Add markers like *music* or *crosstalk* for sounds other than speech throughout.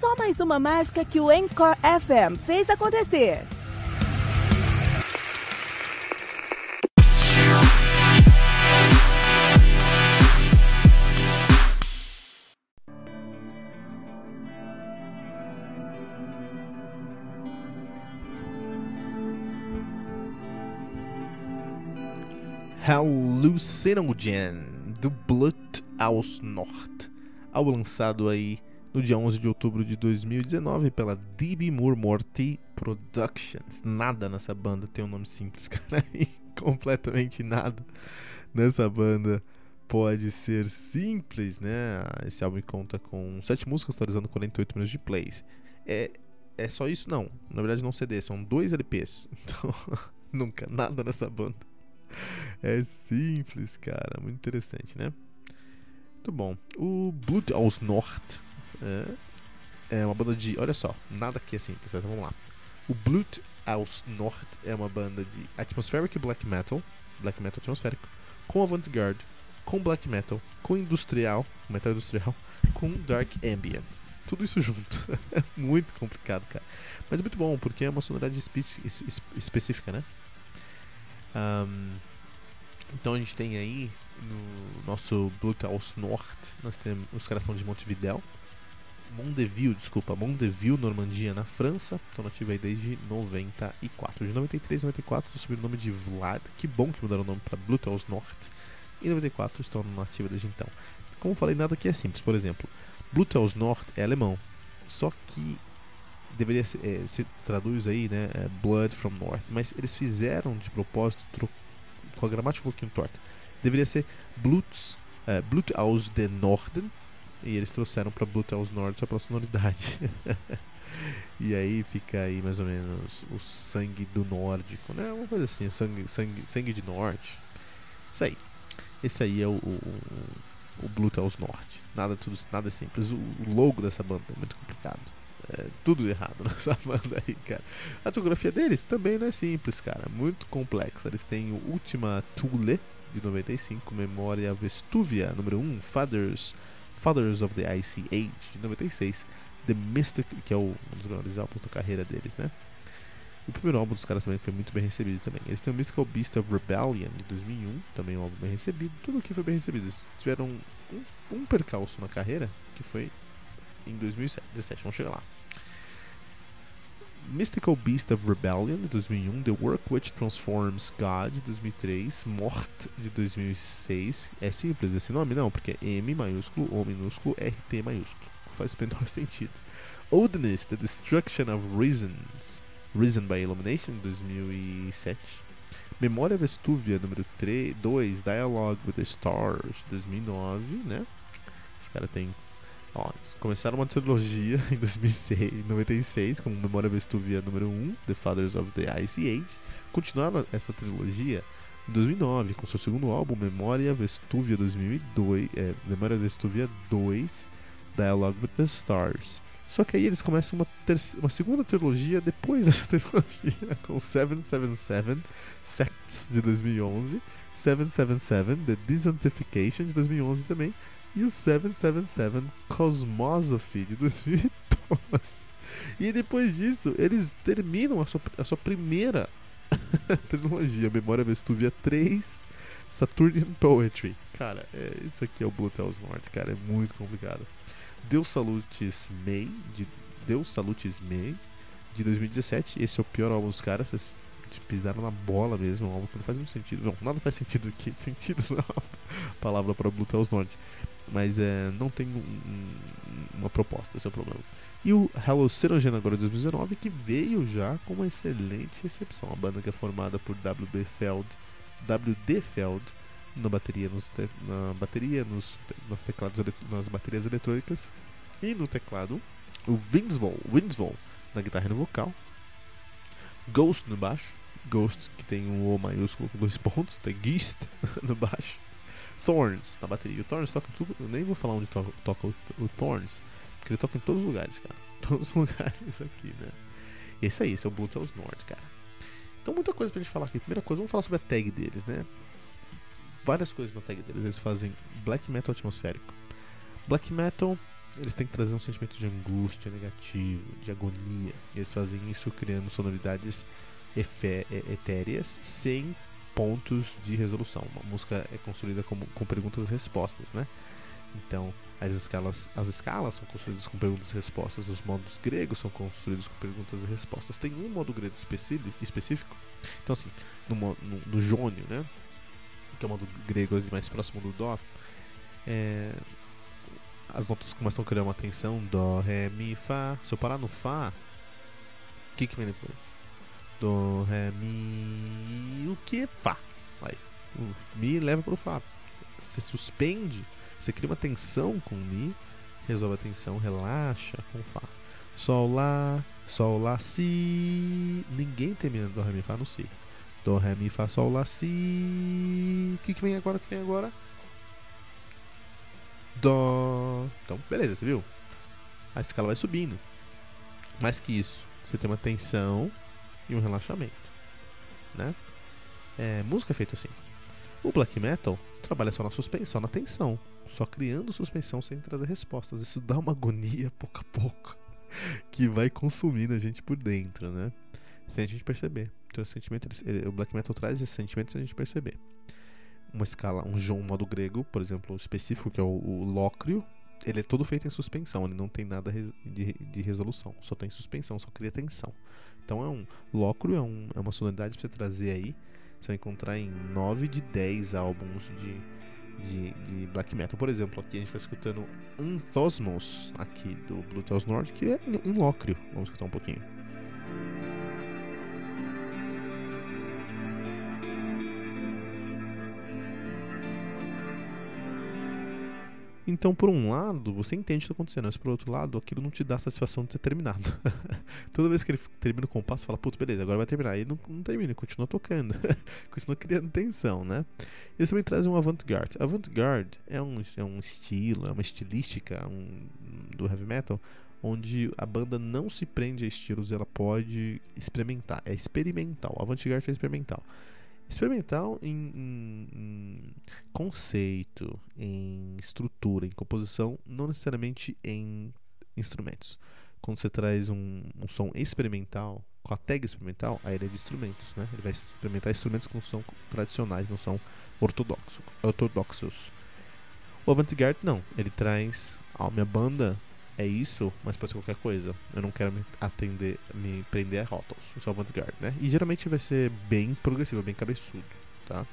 Só mais uma mágica que o Encore FM fez acontecer. Hallucinogen do Blut aus Nord, álbum lançado aí no dia 11 de outubro de 2019 pela DB Moore Morty Productions. Nada nessa banda tem um nome simples, *laughs* cara, completamente nada nessa banda pode ser simples, né? Esse álbum conta com 7 músicas, atualizando 48 minutos de plays. É, é só isso? Não. Na verdade, não CD, são dois LPs. *laughs* Então, nunca, nada nessa banda. É simples, cara. Muito interessante, né? Muito bom. O Blood aus Nord é, é uma banda de. Olha só, nada aqui é simples, então vamos lá. O Blood aus Nord é uma banda de atmospheric black metal, black metal atmosférico, com avant-garde, com black metal, com industrial, metal industrial, com dark ambient. Tudo isso junto. é *laughs* muito complicado, cara. Mas é muito bom, porque é uma sonoridade espe específica, né? Um, então a gente tem aí no nosso Bluetooth North, nós temos os caras são de Montevidéu, Mondeville, desculpa, Mondeville, Normandia, na França. Estão nativos aí desde 94. De 93 e 94 subiram o nome de Vlad. Que bom que mudaram o nome para Bluetooth North. E 94 estão nativa desde então. Como falei, nada aqui é simples. Por exemplo, Bluetooth North é alemão. Só que deveria ser, é, se traduz aí, né? É Blood from North. Mas eles fizeram de propósito, com a gramática um pouquinho torta. Deveria ser Bluts, é, Blut aus den Norden. E eles trouxeram para aus Nord só pela sonoridade. *laughs* e aí fica aí mais ou menos o sangue do nórdico, né? Uma coisa assim, sangue, sangue, sangue de norte. Isso aí. Esse aí é o, o, o aus Nord. Nada, tudo, nada simples. O, o logo dessa banda é muito complicado. É, tudo errado *laughs* nessa banda aí, cara. A fotografia deles também não é simples, cara. Muito complexa. Eles têm o Ultima Thule de 95, Memória Vestuvia número 1, Fathers, Fathers of the Icy Age de 96, The Mystic, que é o, um dos melhores álbuns da carreira deles, né? O primeiro álbum dos caras também foi muito bem recebido também. Eles têm o Mystical Beast of Rebellion de 2001, também um álbum bem recebido. Tudo aqui foi bem recebido. Eles tiveram um, um percalço na carreira, que foi em 2017. Vamos chegar lá. Mystical Beast of Rebellion de 2001, The Work Which Transforms God de 2003, Mort de 2006. É simples esse nome? Não, porque é M maiúsculo, O minúsculo, RT maiúsculo. Faz o menor *laughs* sentido. Oldness, The Destruction of Reasons, Risen by Illumination de 2007. Memória Vestúvia número 3, 2, Dialogue with the Stars de 2009, né? Esse cara tem Ó, começaram uma trilogia *laughs* em 2006, 96 com Memória Vestuvia número 1, The Fathers of the Ice Age. Continuaram essa trilogia em 2009 com seu segundo álbum, Memória Vestuvia 2002, é, Memória Vestuvia 2, Dialogue with the Stars. Só que aí eles começam uma, uma segunda trilogia depois *laughs* dessa trilogia com 777, Sects de 2011, 777, The Desantification de 2011 também, e o 777 Cosmosophy de 2012. E depois disso, eles terminam a sua, a sua primeira *laughs* trilogia Memória Vestuvia 3, Saturnian Poetry. Cara, é, isso aqui é o Blue Tales North, cara, é muito complicado. Deus Salutes May, de Deus Salutes May, de 2017. Esse é o pior álbum dos caras, vocês pisaram na bola mesmo, um álbum que não faz muito sentido. Não, nada faz sentido aqui, *laughs* sentido não palavra para Blue Tales North. Mas é, não tem um, um, uma proposta, esse é o problema. E o Hello Serogena agora de 2019, que veio já com uma excelente recepção. A banda que é formada por WB Feld, WD Feld na bateria, nos te, na bateria, nos, nos teclados, nas baterias eletrônicas e no teclado. O Winsvoll, Winsvoll na guitarra e no vocal. Ghost no baixo. Ghost que tem um O maiúsculo com dois pontos, tem Geist *laughs* no baixo. Thorns na bateria. O Thorns toca tudo. Eu nem vou falar onde toca, o, o Thorns porque ele toca em todos os lugares, cara. *laughs* Todos os lugares aqui, né? E é isso aí, esse é o Blue Tales North, cara. Então, muita coisa pra gente falar aqui. Primeira coisa, vamos falar sobre a tag deles, né? Várias coisas na tag deles. Eles fazem black metal atmosférico. Black metal, eles têm que trazer um sentimento de angústia negativo, de agonia. E eles fazem isso criando sonoridades etéreas sem pontos de resolução. Uma música é construída como, com perguntas e respostas, né? Então, as escalas, as escalas são construídas com perguntas e respostas, os modos gregos são construídos com perguntas e respostas. Tem um modo grego específico, então assim, no, no, no jônio, né, que é o modo grego mais próximo do dó, é, as notas começam a criar uma tensão, dó, ré, mi, fá. Se eu parar no fá, o que que vem depois? Dó, ré, mi, o que? Fá. Aí, o mi leva para o fá. Você suspende você cria uma tensão com Mi, resolve a tensão, relaxa com Fá. Sol, Lá, Sol, Lá, Si. Ninguém termina do Ré, Mi, Fá no Si. Do, Ré, Mi, Fá, Sol, Lá, Si. O que, que vem agora? O que vem agora? Dó. Então, beleza, você viu? A escala vai subindo. Mais que isso, você tem uma tensão e um relaxamento. Né? É, música é feita assim. O black metal trabalha só na suspensão, na tensão só criando suspensão sem trazer respostas. Isso dá uma agonia *laughs* pouco a pouco que vai consumindo a gente por dentro, né? Sem a gente perceber. Então, o sentimento, o black metal traz esse sentimento sem a gente perceber. Uma escala, um, um modo grego, por exemplo, específico, que é o, o lócrio, ele é todo feito em suspensão, ele não tem nada de, de, resolução, só tem suspensão, só cria tensão. Então é um lócrio, é, um, é uma sonoridade para você trazer aí. Você vai encontrar em 9 de 10 álbuns de, de, de black metal. Por exemplo, aqui a gente está escutando Anthosmos, aqui do Blue Tales North, que é em Lócrio. Vamos escutar um pouquinho. Então, por um lado, você entende o que está acontecendo, mas por outro lado, aquilo não te dá satisfação de ter terminado. *laughs* Toda vez que ele termina o compasso, fala, puto, beleza, agora vai terminar. E não, não termina, ele continua tocando, *laughs* continua criando tensão, né? Eles também trazem um avant-garde. Avant-garde é um, é um estilo, é uma estilística um, do heavy metal onde a banda não se prende a estilos, ela pode experimentar, é experimental. Avant-garde é experimental. Experimental em, em, em, conceito, em estrutura, em composição, não necessariamente em instrumentos. Quando você traz um, um som experimental, com a tag experimental, aí ele é de instrumentos, né? Ele vai experimentar instrumentos que não são tradicionais, não são ortodoxos. ortodoxos. O avant-garde não, ele traz a minha banda é isso, mas pode ser qualquer coisa. Eu não quero me atender, me prender a rótulos. Eu sou avant-garde, né? E geralmente vai ser bem progressivo, bem cabeçudo, tá?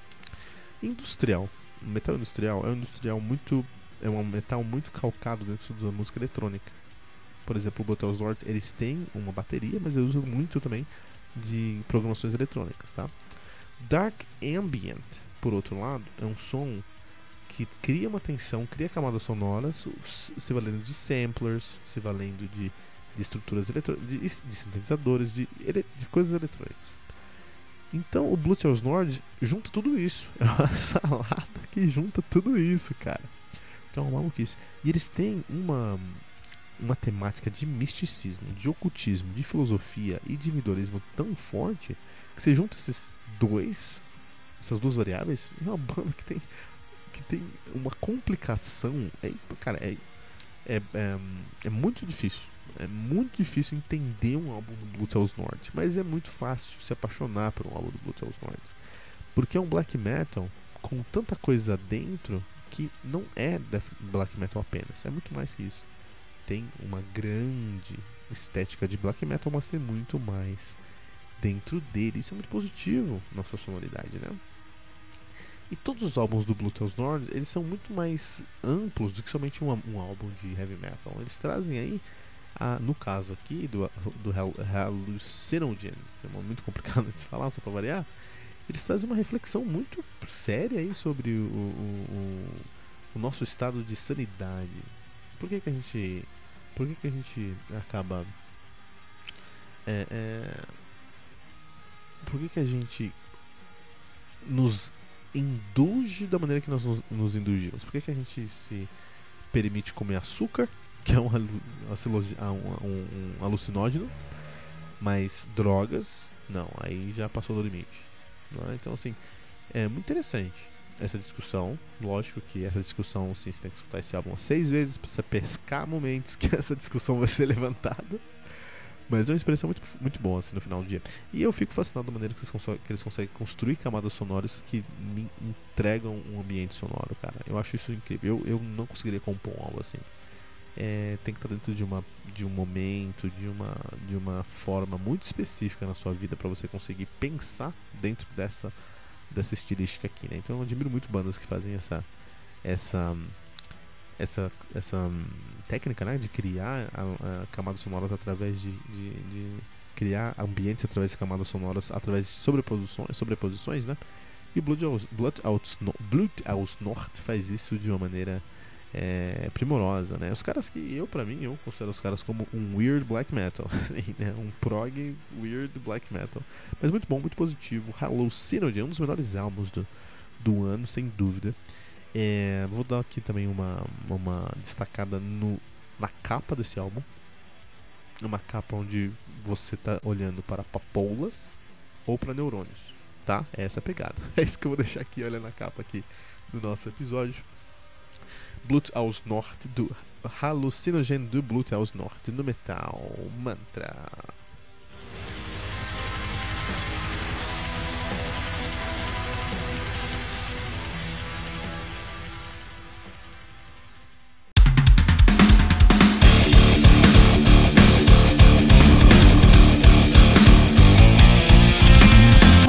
Industrial. metal industrial é um industrial muito é um metal muito calcado dentro da música eletrônica. Por exemplo, o North, eles têm uma bateria, mas eles usam muito também de programações eletrônicas, tá? Dark Ambient, por outro lado, é um som que cria uma tensão, cria camadas sonoras, se valendo de samplers, se valendo de, de estruturas eletrônicas, de, de, sintetizadores, de, de coisas eletrônicas. Então o Bluetooth Nord junta tudo isso. *laughs* É uma salada que junta tudo isso, cara. Que é uma maluquice. E eles têm uma, uma temática de misticismo, de ocultismo, de filosofia e de individualismo tão forte que você junta esses dois, essas duas variáveis, é uma banda que tem que tem uma complicação. É, cara, é, é, é, é muito difícil. É muito difícil entender um álbum do Blue Tales North, mas é muito fácil se apaixonar por um álbum do Blue Tales North. Porque é um black metal com tanta coisa dentro que não é black metal apenas, é muito mais que isso. Tem uma grande estética de black metal, mas tem muito mais dentro dele. Isso é muito positivo na sua sonoridade, né? E todos os álbuns do Blue Tales North, eles são muito mais amplos do que somente um, um álbum de heavy metal. Eles trazem aí, a, no caso aqui do, do Hallucinogen, que é muito complicado de se falar, só para variar, eles trazem uma reflexão muito séria aí sobre o, o, o, o nosso estado de sanidade. Por que, que a gente. Por que, que a gente acaba. É, é, por que, que a gente nos indulge da maneira que nós nos, nos? Por que, que a gente se permite comer açúcar, que é um, um, um, um alucinógeno, mas drogas, não, aí já passou do limite. É? Então, assim, é muito interessante essa discussão. Lógico que essa discussão, sim, você tem que escutar esse álbum seis vezes para você pescar momentos que *laughs* essa discussão vai ser levantada. Mas é uma experiência muito, muito boa assim, no final do dia. E eu fico fascinado da maneira que eles, conseguem, que eles conseguem construir camadas sonoras que me entregam um ambiente sonoro, cara. Eu acho isso incrível. Eu, eu não conseguiria compor algo assim. É, tem que estar dentro de, uma, de um momento, de uma, de uma forma muito específica na sua vida para você conseguir pensar dentro dessa, dessa estilística aqui, né? Então eu admiro muito bandas que fazem essa, essa essa, essa hum, técnica né, de criar a, a camadas sonoras através de, de, de, criar ambientes através de camadas sonoras, através de sobreposições, sobreposições né? E Blood Aus, Blood Blood North faz isso de uma maneira é, primorosa, né? Os caras que eu, para mim, eu considero os caras como um weird black metal, *laughs* né? um prog weird black metal, mas muito bom, muito positivo. Hallucinogen, um dos melhores álbuns do, do ano, sem dúvida. É, vou dar aqui também uma, uma destacada no, na capa desse álbum. Uma capa onde você está olhando para papoulas ou para neurônios, tá? É essa a pegada. *laughs* É isso que eu vou deixar aqui, olhando a capa aqui do nosso episódio. Blut aus Nord do Hallucinogen do Blut aus Nord no Metal Mantra.